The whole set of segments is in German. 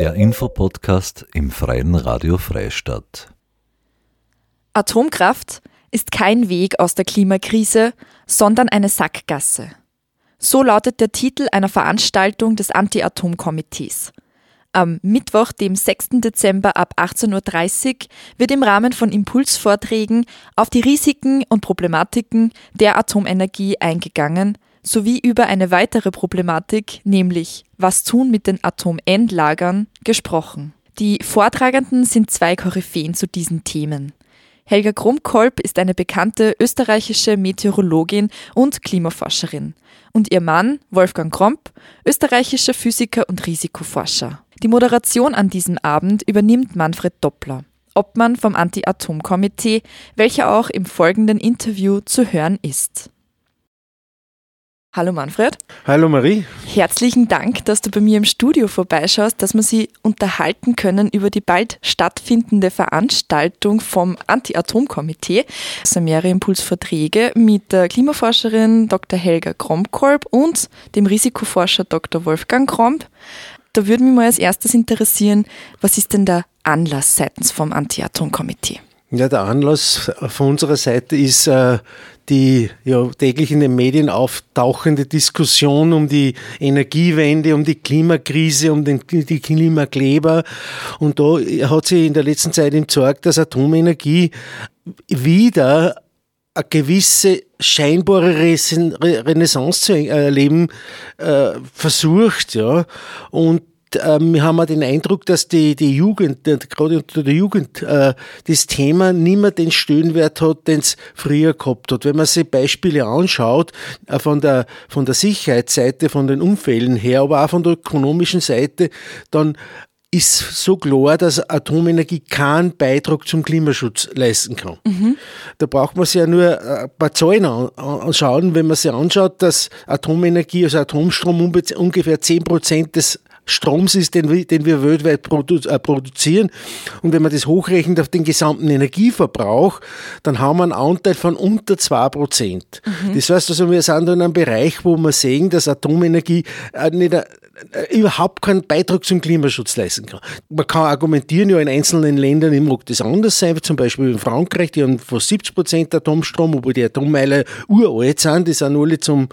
Der Infopodcast im Freien Radio Freistadt. Atomkraft ist kein Weg aus der Klimakrise, sondern eine Sackgasse. So lautet der Titel einer Veranstaltung des Anti-Atom-Komitees. Am Mittwoch, dem 6. Dezember ab 18.30 Uhr wird im Rahmen von Impulsvorträgen auf die Risiken und Problematiken der Atomenergie eingegangen, sowie über eine weitere Problematik, nämlich was tun mit den Atomendlagern, gesprochen. Die Vortragenden sind zwei Koryphäen zu diesen Themen. Helga Krumkolb ist eine bekannte österreichische Meteorologin und Klimaforscherin und ihr Mann, Wolfgang Kromp, österreichischer Physiker und Risikoforscher. Die Moderation an diesem Abend übernimmt Manfred Doppler, Obmann vom Anti-Atom-Komitee, welcher auch im folgenden Interview zu hören ist. Hallo Manfred. Hallo Marie. Herzlichen Dank, dass du bei mir im Studio vorbeischaust, dass wir sie unterhalten können über die bald stattfindende Veranstaltung vom Anti-Atom-Komitee. Es sind mehrere Impulsverträge mit der Klimaforscherin Dr. Helga Kromkolb und dem Risikoforscher Dr. Wolfgang Kromp. Da würde mich mal als erstes interessieren, was ist denn der Anlass seitens vom Anti-Atom-Komitee? Ja, der Anlass von unserer Seite ist äh, die ja, täglich in den Medien auftauchende Diskussion um die Energiewende, um die Klimakrise, um den, die Klimakleber. Und da hat sich in der letzten Zeit gezeigt, dass Atomenergie wieder eine gewisse scheinbare Renaissance zu erleben äh, versucht, ja. Und ähm, wir haben auch den Eindruck, dass die, die Jugend, gerade unter der Jugend, äh, das Thema nicht mehr den Stellenwert hat, den es früher gehabt hat. Wenn man sich Beispiele anschaut, äh, von der, von der Sicherheitsseite, von den Unfällen her, aber auch von der ökonomischen Seite, dann ist so klar, dass Atomenergie keinen Beitrag zum Klimaschutz leisten kann. Mhm. Da braucht man sich ja nur ein paar Zahlen anschauen, wenn man sich anschaut, dass Atomenergie, also Atomstrom ungefähr 10 Prozent des Stroms ist, den wir, den wir weltweit produ äh, produzieren. Und wenn man das hochrechnet auf den gesamten Energieverbrauch, dann haben wir einen Anteil von unter 2%. Mhm. Das heißt also, wir sind in einem Bereich, wo wir sehen, dass Atomenergie äh, nicht äh, überhaupt keinen Beitrag zum Klimaschutz leisten kann. Man kann argumentieren, ja, in einzelnen Ländern mag das anders sein, zum Beispiel in Frankreich, die haben fast 70 Prozent Atomstrom, obwohl die Atommeiler uralt sind, die sind alle zum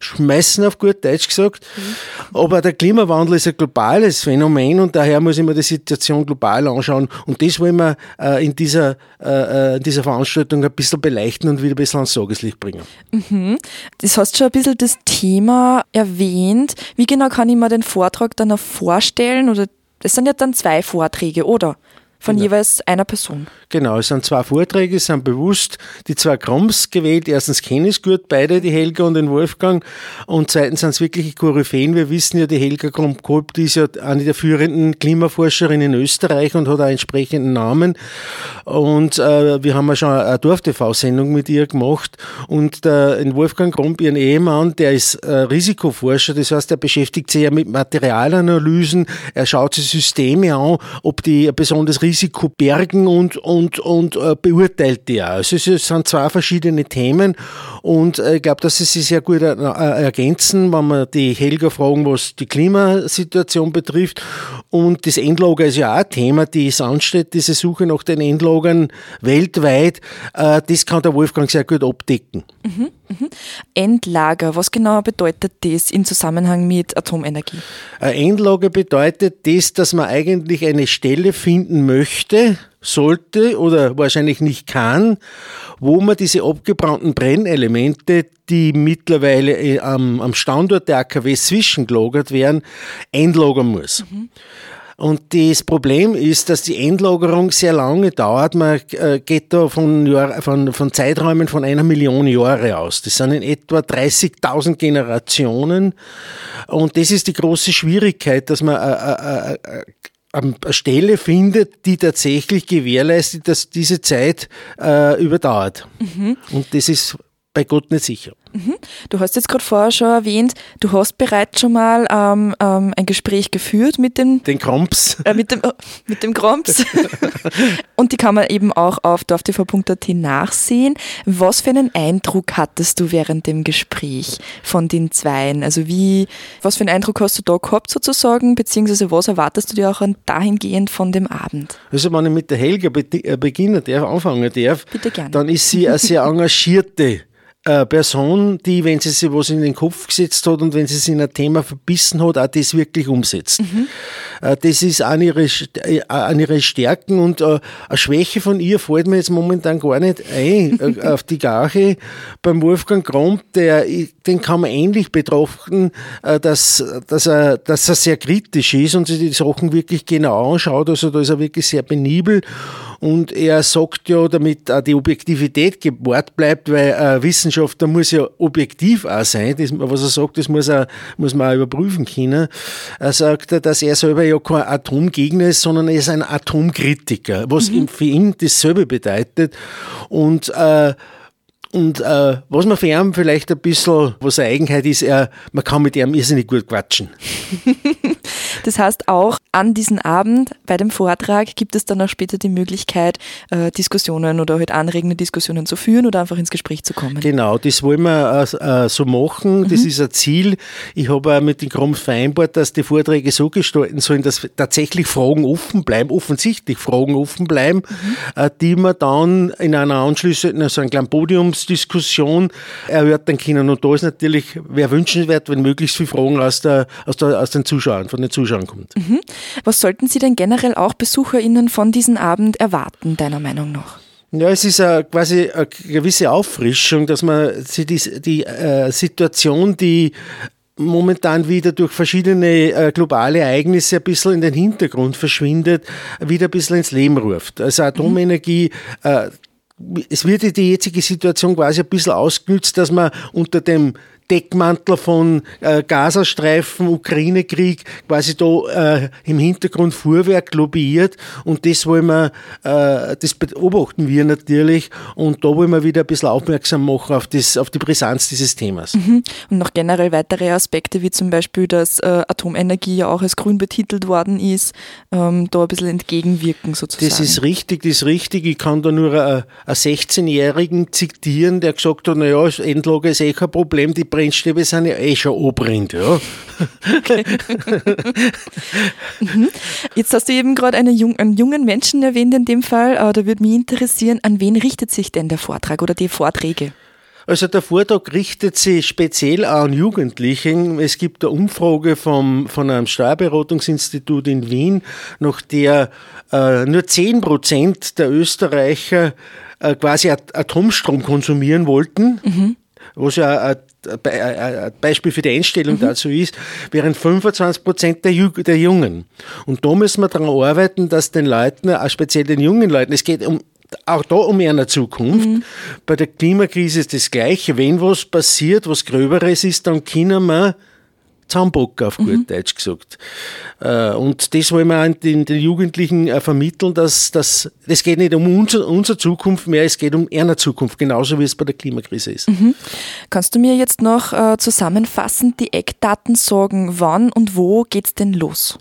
schmeißen, auf gut Deutsch gesagt. Mhm. Aber der Klimawandel ist ein globales Phänomen und daher muss ich mir die Situation global anschauen. Und das wollen wir äh, in, dieser, äh, äh in dieser Veranstaltung ein bisschen beleuchten und wieder ein bisschen ans Tageslicht bringen. Mhm. Das hast schon ein bisschen das Thema erwähnt. Wie genau kann ich mir den Vortrag dann vorstellen? Oder es sind ja dann zwei Vorträge, oder? Von genau. jeweils einer Person. Genau, es sind zwei Vorträge, es sind bewusst die zwei Krams gewählt. Erstens kenne ich es gut, beide, die Helga und den Wolfgang. Und zweitens sind es wirkliche Koryphäen. Wir wissen ja, die Helga Kromkolb, die ist ja eine der führenden Klimaforscherinnen in Österreich und hat einen entsprechenden Namen. Und äh, wir haben ja schon eine Dorf-TV-Sendung mit ihr gemacht. Und der Wolfgang Kromp, ihren Ehemann, der ist äh, Risikoforscher. Das heißt, er beschäftigt sich ja mit Materialanalysen. Er schaut sich Systeme an, ob die ein besonders Risiko bergen und, und, und äh, beurteilt die auch. Also es sind zwei verschiedene Themen und äh, ich glaube, dass sie sich sehr gut äh, ergänzen, wenn wir die Helga fragen, was die Klimasituation betrifft. Und das Endlager ist ja auch ein Thema, die es ansteht, diese Suche nach den Endlagern weltweit. Äh, das kann der Wolfgang sehr gut abdecken. Mhm, mhm. Endlager, was genau bedeutet das im Zusammenhang mit Atomenergie? Ein Endlager bedeutet das, dass man eigentlich eine Stelle finden möchte, sollte oder wahrscheinlich nicht kann, wo man diese abgebrannten Brennelemente, die mittlerweile äh, am, am Standort der AKW zwischengelagert werden, einlagern muss. Mhm. Und das Problem ist, dass die Endlagerung sehr lange dauert. Man äh, geht da von, Jahr, von, von Zeiträumen von einer Million Jahre aus. Das sind in etwa 30.000 Generationen. Und das ist die große Schwierigkeit, dass man äh, eine Stelle findet, die tatsächlich gewährleistet, dass diese Zeit äh, überdauert. Mhm. Und das ist bei Gott nicht sicher. Mhm. Du hast jetzt gerade vorher schon erwähnt, du hast bereits schon mal ähm, ähm, ein Gespräch geführt mit dem den Kromps. Äh, mit dem, mit dem Kromps. Und die kann man eben auch auf dorftv.at nachsehen. Was für einen Eindruck hattest du während dem Gespräch von den Zweien? Also wie, was für einen Eindruck hast du da gehabt sozusagen, beziehungsweise was erwartest du dir auch dahingehend von dem Abend? Also wenn ich mit der Helga äh, beginnen darf, anfangen darf, dann ist sie eine sehr engagierte eine Person, die, wenn sie sich was in den Kopf gesetzt hat und wenn sie sich in ein Thema verbissen hat, auch das wirklich umsetzt. Mhm. Das ist eine ihrer, äh, eine ihrer Stärken und äh, eine Schwäche von ihr fällt mir jetzt momentan gar nicht ein. Äh, auf die Gache beim Wolfgang Gromp, der, den kann man ähnlich betrachten, dass, dass, er, dass er sehr kritisch ist und sich die Sachen wirklich genau anschaut. Also da ist er wirklich sehr penibel und er sagt ja, damit auch die Objektivität gewahrt bleibt, weil äh, Wissenschaftler muss ja objektiv auch sein. Das, was er sagt, das muss, er, muss man auch überprüfen können. Er sagt, dass er selber ja kein Atomgegner ist, sondern er ist ein Atomkritiker, was mhm. für ihn dasselbe bedeutet. Und äh, und äh, was man für ihn vielleicht ein bisschen, was eine Eigenheit ist, er, man kann mit ihm irrsinnig gut quatschen. das heißt, auch an diesem Abend bei dem Vortrag gibt es dann auch später die Möglichkeit, äh, Diskussionen oder halt anregende Diskussionen zu führen oder einfach ins Gespräch zu kommen. Genau, das wollen wir äh, äh so machen. Das mhm. ist ein Ziel. Ich habe auch mit den Krams vereinbart, dass die Vorträge so gestalten sollen, dass tatsächlich Fragen offen bleiben, offensichtlich Fragen offen bleiben, mhm. äh, die man dann in einer anschließenden, so einem kleinen Podiums Diskussion erörtern können. Und da ist natürlich, wäre wünschenswert, wenn möglichst viele Fragen aus, der, aus, der, aus den Zuschauern, von den Zuschauern kommt. Mhm. Was sollten Sie denn generell auch BesucherInnen von diesem Abend erwarten, deiner Meinung nach? Ja, es ist a, quasi eine gewisse Auffrischung, dass man die, die äh, Situation, die momentan wieder durch verschiedene äh, globale Ereignisse ein bisschen in den Hintergrund verschwindet, wieder ein bisschen ins Leben ruft. Also Atomenergie, äh, es wird die jetzige Situation quasi ein bisschen ausgenützt, dass man unter dem Deckmantel von äh, Gazastreifen, Ukraine-Krieg quasi da äh, im Hintergrund Fuhrwerk lobbyiert und das wollen wir, äh, das beobachten wir natürlich und da wollen wir wieder ein bisschen aufmerksam machen auf, das, auf die Brisanz dieses Themas. Mhm. Und noch generell weitere Aspekte, wie zum Beispiel, dass äh, Atomenergie ja auch als grün betitelt worden ist, ähm, da ein bisschen entgegenwirken sozusagen. Das ist richtig, das ist richtig. Ich kann da nur einen 16-Jährigen zitieren, der gesagt hat, naja, Endlager ist eh kein Problem, die Brennstäbe sind ja eh schon abbrennt, ja. Okay. Mhm. Jetzt hast du eben gerade einen, jung, einen, jungen Menschen erwähnt in dem Fall. Äh, da würde mich interessieren, an wen richtet sich denn der Vortrag oder die Vorträge? Also der Vortrag richtet sich speziell an Jugendlichen. Es gibt eine Umfrage vom, von einem Steuerberatungsinstitut in Wien, nach der äh, nur 10 Prozent der Österreicher äh, quasi Atomstrom konsumieren wollten. Mhm was ja ein Beispiel für die Einstellung mhm. dazu ist, während 25 Prozent der, der Jungen. Und da müssen wir daran arbeiten, dass den Leuten, speziell den jungen Leuten, es geht um auch da um eine Zukunft. Mhm. Bei der Klimakrise ist das Gleiche. Wenn was passiert, was Gröberes ist, dann können wir Zahnbock auf gut mhm. Deutsch gesagt. Äh, und das wollen wir den, den Jugendlichen äh, vermitteln, dass, dass es geht nicht um unser, unsere Zukunft mehr, es geht um ihre Zukunft, genauso wie es bei der Klimakrise ist. Mhm. Kannst du mir jetzt noch äh, zusammenfassend die Eckdaten sagen, wann und wo geht es denn los?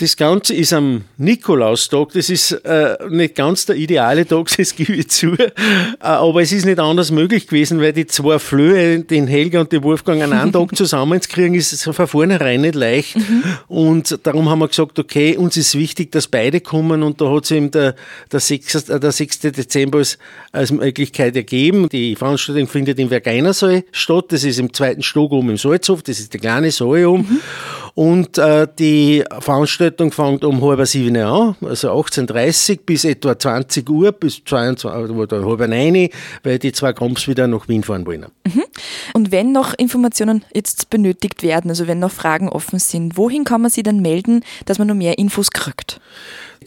Das Ganze ist am Nikolaustag. Das ist äh, nicht ganz der ideale Tag, das gebe ich zu. Äh, aber es ist nicht anders möglich gewesen, weil die zwei Flöhe, den Helga und den Wolfgang, an einem Tag zusammenzukriegen, ist von vornherein nicht leicht. Mhm. Und darum haben wir gesagt, okay, uns ist wichtig, dass beide kommen. Und da hat sich eben der, der, 6, äh, der 6. Dezember als, als Möglichkeit ergeben. Die Veranstaltung findet im Vergeinersaal statt. Das ist im zweiten Stock oben im Salzhof. Das ist der kleine Saal oben. Mhm. Und äh, die Veranstaltung fängt um halb sieben an, also 18.30 bis etwa 20 Uhr, bis 22 oder halb neun, weil die zwei Grumps wieder nach Wien fahren wollen. Mhm. Und wenn noch Informationen jetzt benötigt werden, also wenn noch Fragen offen sind, wohin kann man sie dann melden, dass man noch mehr Infos kriegt?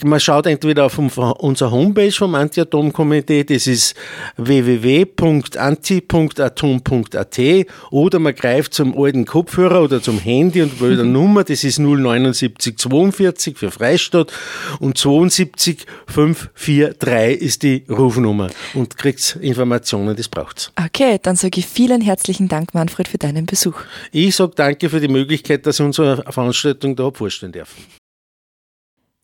Man schaut entweder auf unserer Homepage vom Anti-Atom-Komitee, das ist www.anti.atom.at oder man greift zum alten Kopfhörer oder zum Handy und wählt eine Nummer, das ist 07942 für Freistadt und 72543 ist die Rufnummer und kriegt Informationen, das braucht's. Okay, dann sage ich vielen herzlichen Dank, Manfred, für deinen Besuch. Ich sage danke für die Möglichkeit, dass ich unsere Veranstaltung da vorstellen darf.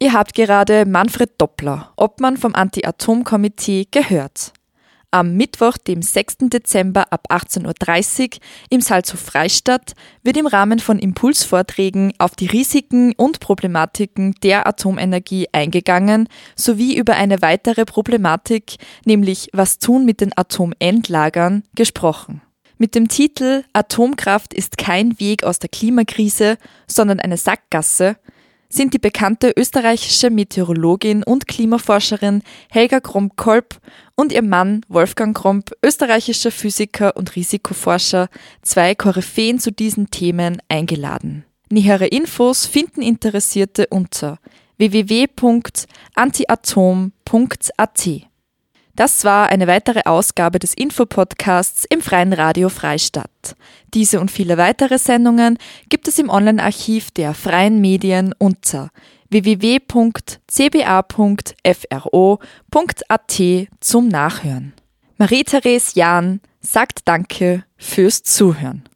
Ihr habt gerade Manfred Doppler, Obmann vom Anti-Atom-Komitee, gehört. Am Mittwoch, dem 6. Dezember ab 18.30 Uhr im Salzhof Freistadt wird im Rahmen von Impulsvorträgen auf die Risiken und Problematiken der Atomenergie eingegangen, sowie über eine weitere Problematik, nämlich was tun mit den Atomendlagern, gesprochen. Mit dem Titel Atomkraft ist kein Weg aus der Klimakrise, sondern eine Sackgasse sind die bekannte österreichische Meteorologin und Klimaforscherin Helga Kromp-Kolb und ihr Mann Wolfgang Kromp, österreichischer Physiker und Risikoforscher, zwei Koryphäen zu diesen Themen eingeladen. Nähere Infos finden Interessierte unter www.antiatom.at. Das war eine weitere Ausgabe des Infopodcasts im Freien Radio Freistadt. Diese und viele weitere Sendungen gibt es im Online-Archiv der freien Medien unter www.cba.fro.at zum Nachhören. Marie-Therese Jahn sagt Danke fürs Zuhören.